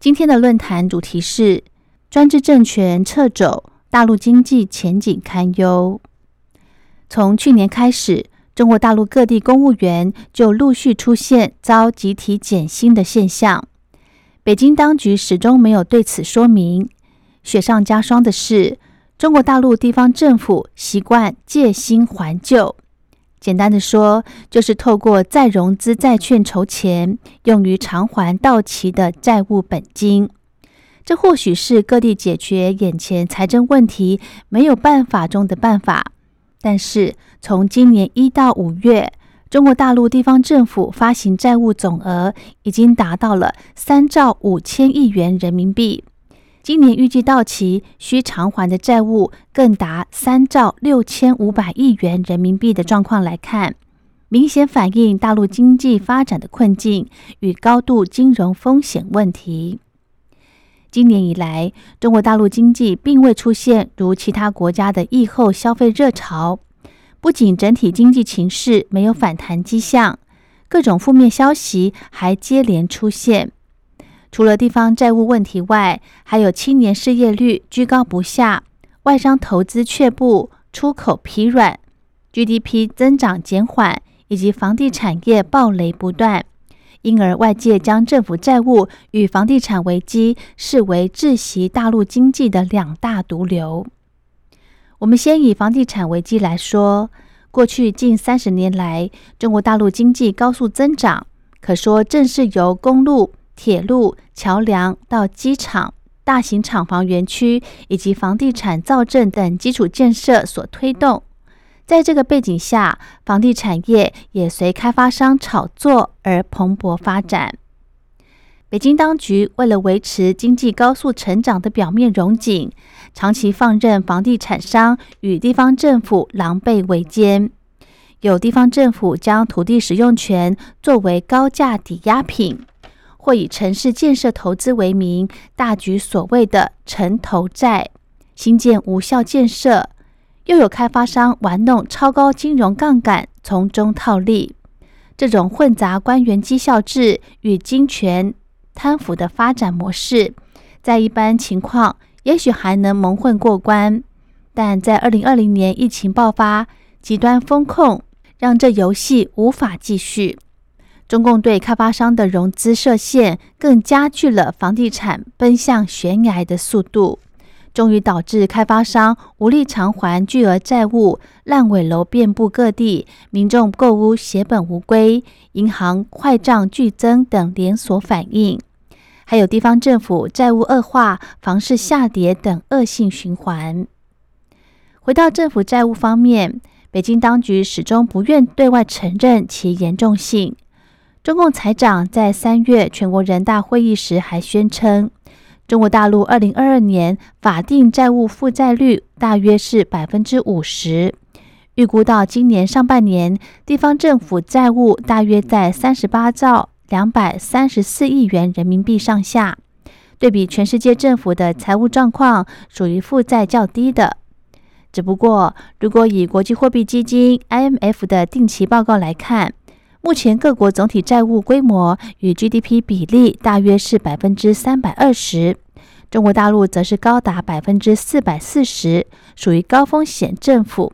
今天的论坛主题是专制政权撤走，大陆经济前景堪忧。从去年开始，中国大陆各地公务员就陆续出现遭集体减薪的现象，北京当局始终没有对此说明。雪上加霜的是，中国大陆地方政府习惯借新还旧。简单的说，就是透过再融资债券筹钱，用于偿还到期的债务本金。这或许是各地解决眼前财政问题没有办法中的办法。但是，从今年一到五月，中国大陆地方政府发行债务总额已经达到了三兆五千亿元人民币。今年预计到期需偿还的债务更达三兆六千五百亿元人民币的状况来看，明显反映大陆经济发展的困境与高度金融风险问题。今年以来，中国大陆经济并未出现如其他国家的疫后消费热潮，不仅整体经济情势没有反弹迹象，各种负面消息还接连出现。除了地方债务问题外，还有青年失业率居高不下，外商投资却步，出口疲软，GDP 增长减缓，以及房地产业暴雷不断。因而，外界将政府债务与房地产危机视为窒息大陆经济的两大毒瘤。我们先以房地产危机来说，过去近三十年来，中国大陆经济高速增长，可说正是由公路。铁路、桥梁到机场、大型厂房园区以及房地产造镇等基础建设所推动，在这个背景下，房地产业也随开发商炒作而蓬勃发展。北京当局为了维持经济高速成长的表面荣景，长期放任房地产商与地方政府狼狈为奸，有地方政府将土地使用权作为高价抵押品。或以城市建设投资为名，大举所谓的城投债，新建无效建设；又有开发商玩弄超高金融杠杆，从中套利。这种混杂官员绩效制与金权贪腐的发展模式，在一般情况也许还能蒙混过关，但在二零二零年疫情爆发，极端风控让这游戏无法继续。中共对开发商的融资设限，更加剧了房地产奔向悬崖的速度，终于导致开发商无力偿还巨额债务，烂尾楼遍布各地，民众购屋血本无归，银行坏账剧增等连锁反应，还有地方政府债务恶化、房市下跌等恶性循环。回到政府债务方面，北京当局始终不愿对外承认其严重性。中共财长在三月全国人大会议时还宣称，中国大陆二零二二年法定债务负债率大约是百分之五十，预估到今年上半年，地方政府债务大约在三十八兆两百三十四亿元人民币上下。对比全世界政府的财务状况，属于负债较低的。只不过，如果以国际货币基金 IMF 的定期报告来看，目前各国总体债务规模与 GDP 比例大约是百分之三百二十，中国大陆则是高达百分之四百四十，属于高风险政府。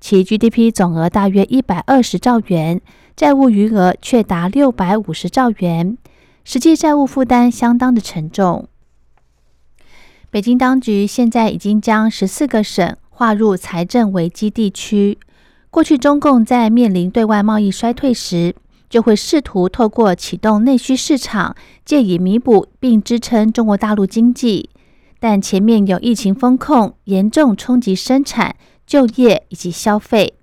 其 GDP 总额大约一百二十兆元，债务余额却达六百五十兆元，实际债务负担相当的沉重。北京当局现在已经将十四个省划入财政危机地区。过去，中共在面临对外贸易衰退时，就会试图透过启动内需市场，借以弥补并支撑中国大陆经济。但前面有疫情风控，严重冲击生产、就业以及消费，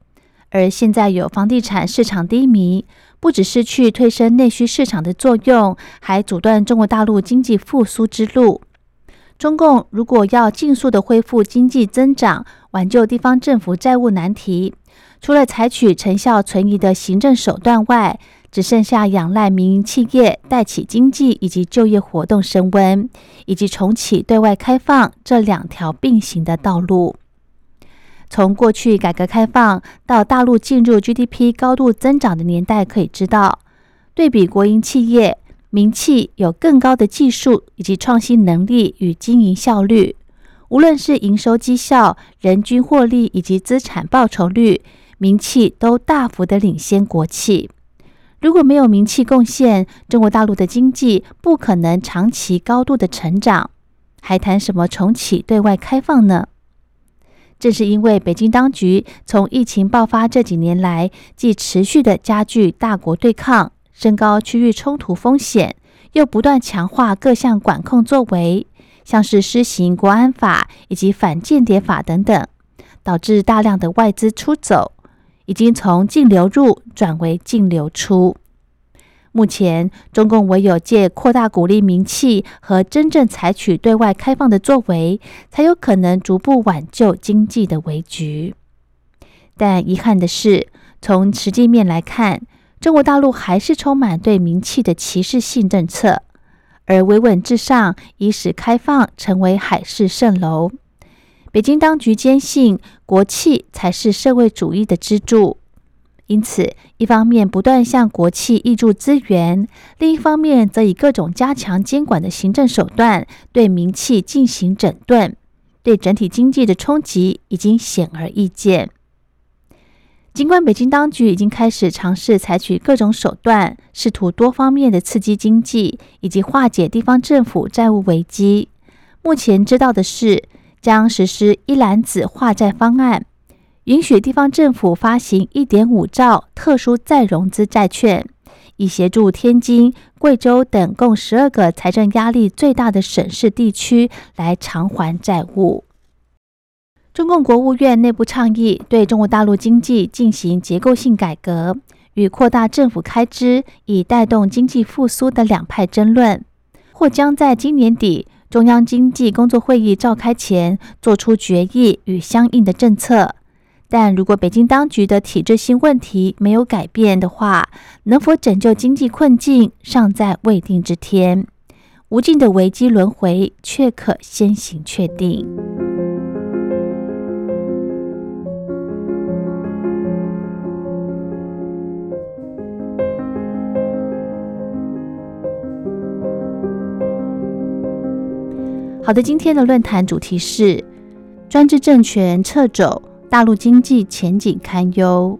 而现在有房地产市场低迷，不只失去推升内需市场的作用，还阻断中国大陆经济复苏之路。中共如果要尽速的恢复经济增长，挽救地方政府债务难题，除了采取成效存疑的行政手段外，只剩下仰赖民营企业带起经济以及就业活动升温，以及重启对外开放这两条并行的道路。从过去改革开放到大陆进入 GDP 高度增长的年代，可以知道，对比国营企业，民企有更高的技术以及创新能力与经营效率，无论是营收绩效、人均获利以及资产报酬率，民企都大幅的领先国企。如果没有民企贡献，中国大陆的经济不可能长期高度的成长，还谈什么重启对外开放呢？正是因为北京当局从疫情爆发这几年来，既持续的加剧大国对抗，升高区域冲突风险，又不断强化各项管控作为，像是施行国安法以及反间谍法等等，导致大量的外资出走，已经从净流入转为净流出。目前，中共唯有借扩大鼓励民企和真正采取对外开放的作为，才有可能逐步挽救经济的危局。但遗憾的是，从实际面来看，中国大陆还是充满对民企的歧视性政策，而维稳至上已使开放成为海市蜃楼。北京当局坚信国企才是社会主义的支柱。因此，一方面不断向国企挹注资源，另一方面则以各种加强监管的行政手段对民企进行整顿，对整体经济的冲击已经显而易见。尽管北京当局已经开始尝试采取各种手段，试图多方面的刺激经济以及化解地方政府债务危机，目前知道的是将实施一揽子化债方案。允许地方政府发行一点五兆特殊再融资债券，以协助天津、贵州等共十二个财政压力最大的省市地区来偿还债务。中共国务院内部倡议对中国大陆经济进行结构性改革与扩大政府开支以带动经济复苏的两派争论，或将在今年底中央经济工作会议召开前做出决议与相应的政策。但如果北京当局的体制性问题没有改变的话，能否拯救经济困境尚在未定之天。无尽的危机轮回却可先行确定。好的，今天的论坛主题是专制政权撤走。大陆经济前景堪忧。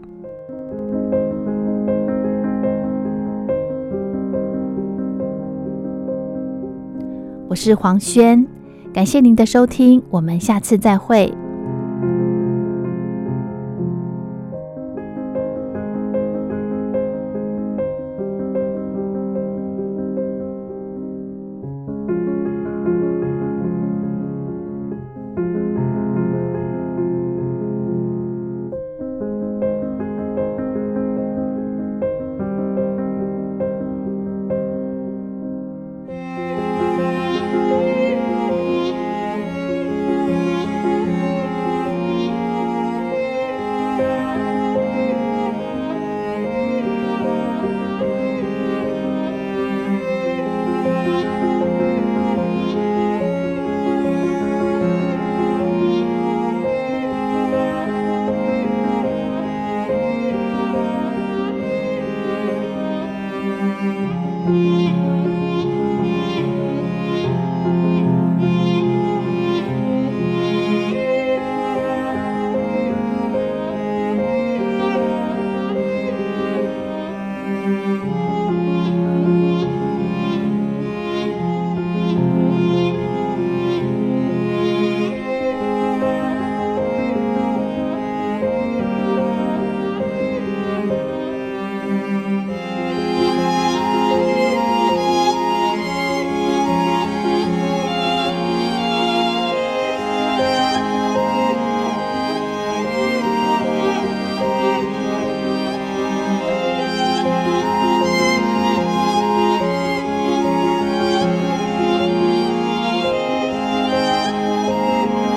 我是黄轩，感谢您的收听，我们下次再会。